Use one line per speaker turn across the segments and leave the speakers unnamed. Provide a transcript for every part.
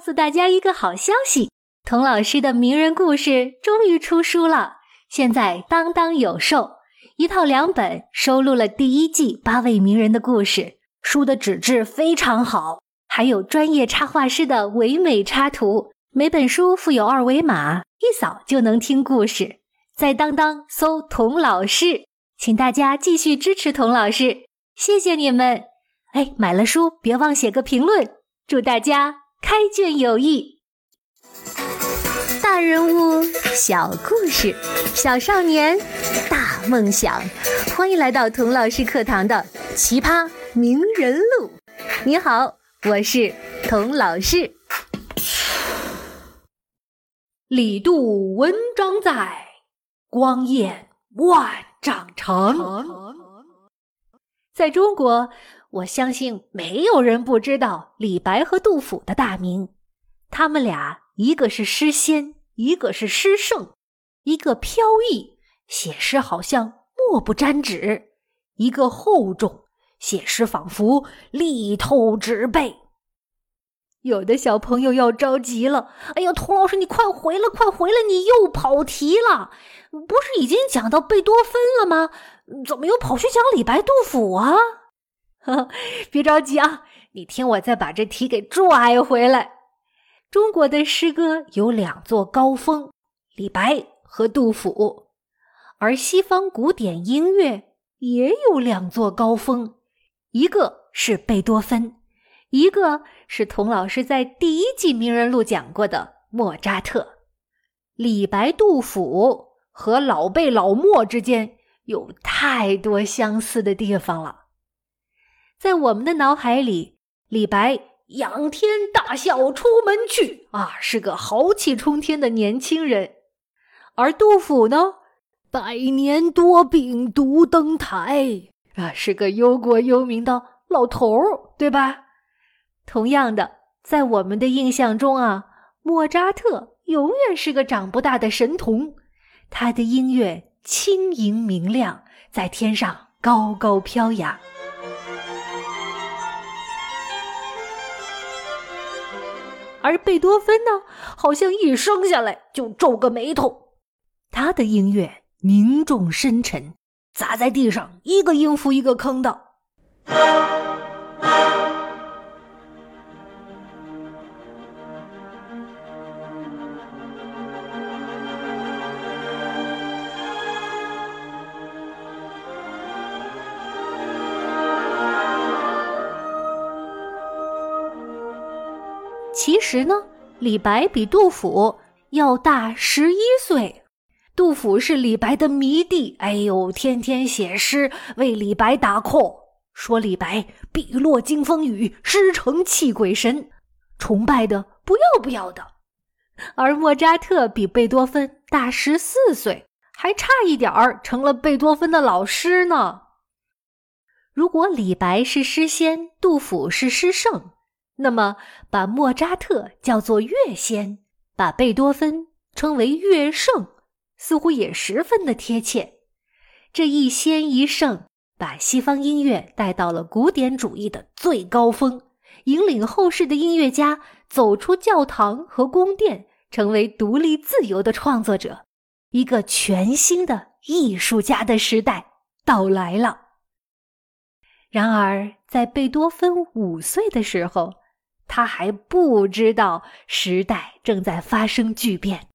告诉大家一个好消息：童老师的名人故事终于出书了，现在当当有售，一套两本，收录了第一季八位名人的故事。书的纸质非常好，还有专业插画师的唯美插图。每本书附有二维码，一扫就能听故事。在当当搜“童老师”，请大家继续支持童老师，谢谢你们！哎，买了书别忘写个评论，祝大家开卷有益。大人物，小故事，小少年，大梦想，欢迎来到童老师课堂的奇葩名人录。你好，我是童老师。李杜文章在。光焰万丈长。在中国，我相信没有人不知道李白和杜甫的大名。他们俩，一个是诗仙，一个是诗圣；一个飘逸，写诗好像墨不沾纸；一个厚重，写诗仿佛力透纸背。有的小朋友要着急了，哎呀，童老师，你快回来，快回来！你又跑题了，不是已经讲到贝多芬了吗？怎么又跑去讲李白、杜甫啊？呵 别着急啊，你听我再把这题给拽回来。中国的诗歌有两座高峰，李白和杜甫，而西方古典音乐也有两座高峰，一个是贝多芬。一个是童老师在第一季名人录讲过的莫扎特，李白、杜甫和老贝、老莫之间有太多相似的地方了。在我们的脑海里，李白仰天大笑出门去啊，是个豪气冲天的年轻人；而杜甫呢，百年多病独登台啊，是个忧国忧民的老头儿，对吧？同样的，在我们的印象中啊，莫扎特永远是个长不大的神童。他的音乐轻盈明亮，在天上高高飘扬。而贝多芬呢，好像一生下来就皱个眉头。他的音乐凝重深沉，砸在地上一个音符一个坑的。其实呢，李白比杜甫要大十一岁。杜甫是李白的迷弟，哎呦，天天写诗为李白打 call，说李白笔落惊风雨，诗成泣鬼神，崇拜的不要不要的。而莫扎特比贝多芬大十四岁，还差一点儿成了贝多芬的老师呢。如果李白是诗仙，杜甫是诗圣。那么，把莫扎特叫做乐仙，把贝多芬称为乐圣，似乎也十分的贴切。这一仙一圣，把西方音乐带到了古典主义的最高峰，引领后世的音乐家走出教堂和宫殿，成为独立自由的创作者。一个全新的艺术家的时代到来了。然而，在贝多芬五岁的时候，他还不知道时代正在发生巨变，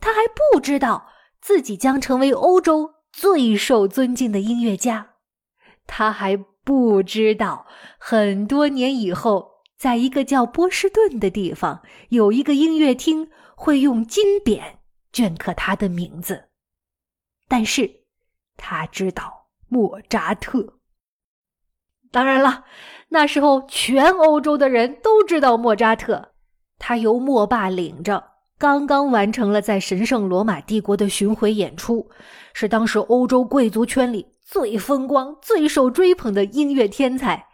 他还不知道自己将成为欧洲最受尊敬的音乐家，他还不知道很多年以后，在一个叫波士顿的地方，有一个音乐厅会用金匾镌刻他的名字。但是，他知道莫扎特。当然了，那时候全欧洲的人都知道莫扎特。他由莫爸领着，刚刚完成了在神圣罗马帝国的巡回演出，是当时欧洲贵族圈里最风光、最受追捧的音乐天才。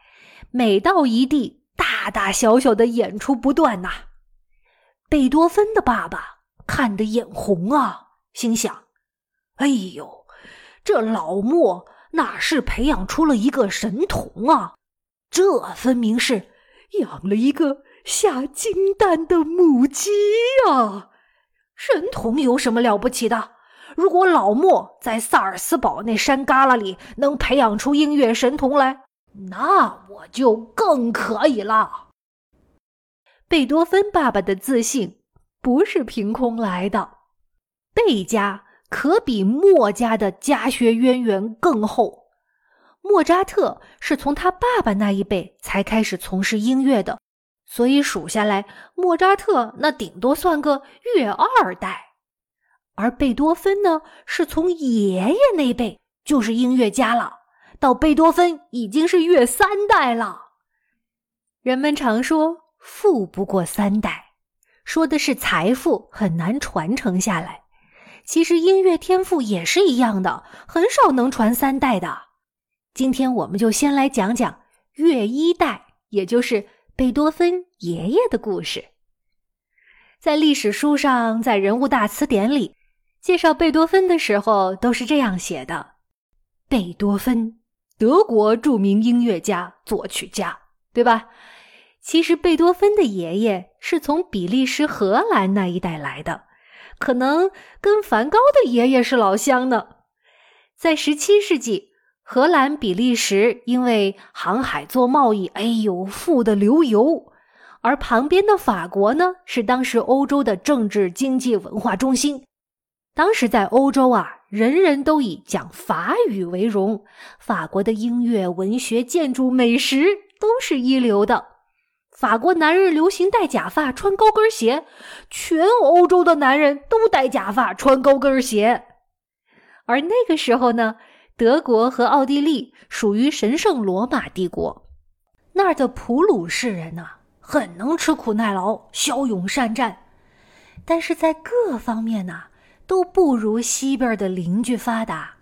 每到一地，大大小小的演出不断呐。贝多芬的爸爸看得眼红啊，心想：“哎呦，这老莫。”哪是培养出了一个神童啊？这分明是养了一个下金蛋的母鸡呀！神童有什么了不起的？如果老莫在萨尔斯堡那山旮旯里能培养出音乐神童来，那我就更可以了。贝多芬爸爸的自信不是凭空来的，贝家可比莫家的家学渊源更厚。莫扎特是从他爸爸那一辈才开始从事音乐的，所以数下来，莫扎特那顶多算个乐二代。而贝多芬呢，是从爷爷那辈就是音乐家了，到贝多芬已经是乐三代了。人们常说“富不过三代”，说的是财富很难传承下来。其实音乐天赋也是一样的，很少能传三代的。今天我们就先来讲讲乐一代，也就是贝多芬爷爷的故事。在历史书上，在人物大词典里。介绍贝多芬的时候都是这样写的：贝多芬，德国著名音乐家、作曲家，对吧？其实贝多芬的爷爷是从比利时、荷兰那一带来的，可能跟梵高的爷爷是老乡呢。在十七世纪，荷兰、比利时因为航海做贸易，哎呦，富得流油；而旁边的法国呢，是当时欧洲的政治、经济、文化中心。当时在欧洲啊，人人都以讲法语为荣。法国的音乐、文学、建筑、美食都是一流的。法国男人流行戴假发、穿高跟鞋，全欧洲的男人都戴假发、穿高跟鞋。而那个时候呢，德国和奥地利属于神圣罗马帝国，那儿的普鲁士人呐，很能吃苦耐劳、骁勇善战，但是在各方面呢。都不如西边的邻居发达，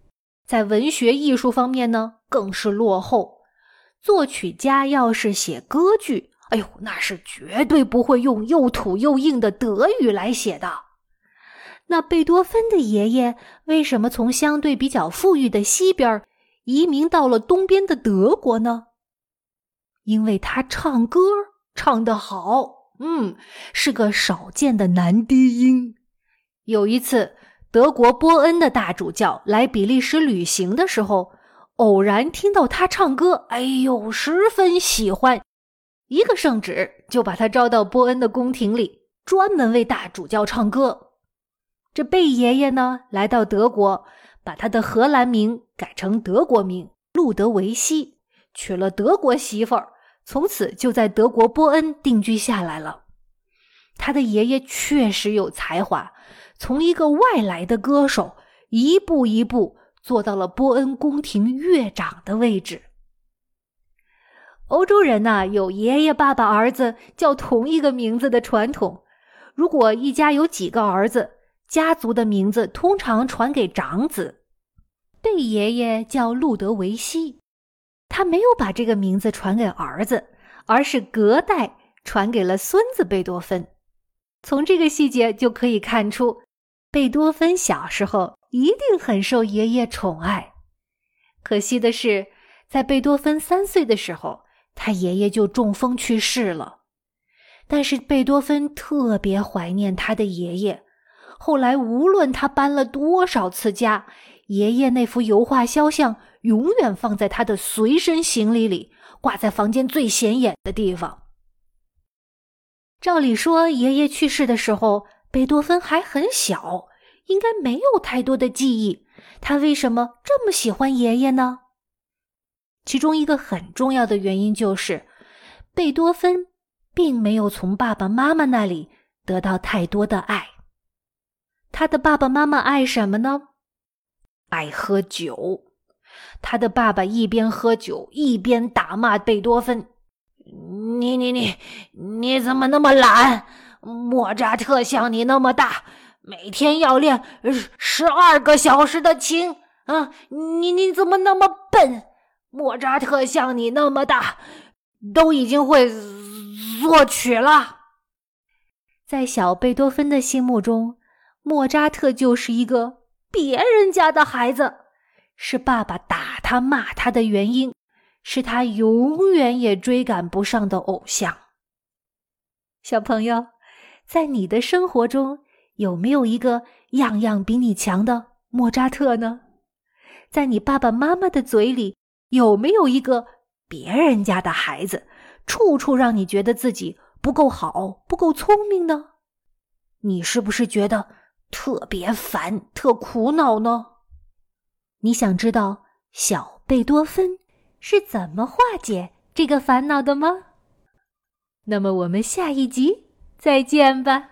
在文学艺术方面呢，更是落后。作曲家要是写歌剧，哎呦，那是绝对不会用又土又硬的德语来写的。那贝多芬的爷爷为什么从相对比较富裕的西边移民到了东边的德国呢？因为他唱歌唱得好，嗯，是个少见的男低音。有一次，德国波恩的大主教来比利时旅行的时候，偶然听到他唱歌，哎呦，十分喜欢。一个圣旨就把他招到波恩的宫廷里，专门为大主教唱歌。这贝爷爷呢，来到德国，把他的荷兰名改成德国名路德维希，娶了德国媳妇儿，从此就在德国波恩定居下来了。他的爷爷确实有才华。从一个外来的歌手，一步一步做到了波恩宫廷乐长的位置。欧洲人呐，有爷爷、爸爸、儿子叫同一个名字的传统。如果一家有几个儿子，家族的名字通常传给长子。贝爷爷叫路德维希，他没有把这个名字传给儿子，而是隔代传给了孙子贝多芬。从这个细节就可以看出。贝多芬小时候一定很受爷爷宠爱，可惜的是，在贝多芬三岁的时候，他爷爷就中风去世了。但是贝多芬特别怀念他的爷爷，后来无论他搬了多少次家，爷爷那幅油画肖像永远放在他的随身行李里，挂在房间最显眼的地方。照理说，爷爷去世的时候。贝多芬还很小，应该没有太多的记忆。他为什么这么喜欢爷爷呢？其中一个很重要的原因就是，贝多芬并没有从爸爸妈妈那里得到太多的爱。他的爸爸妈妈爱什么呢？爱喝酒。他的爸爸一边喝酒一边打骂贝多芬：“你你你，你怎么那么懒？”莫扎特像你那么大，每天要练十二个小时的琴啊！你你怎么那么笨？莫扎特像你那么大，都已经会作曲了。在小贝多芬的心目中，莫扎特就是一个别人家的孩子，是爸爸打他骂他的原因，是他永远也追赶不上的偶像。小朋友，在你的生活中有没有一个样样比你强的莫扎特呢？在你爸爸妈妈的嘴里有没有一个别人家的孩子，处处让你觉得自己不够好、不够聪明呢？你是不是觉得特别烦、特苦恼呢？你想知道小贝多芬是怎么化解这个烦恼的吗？那么我们下一集再见吧。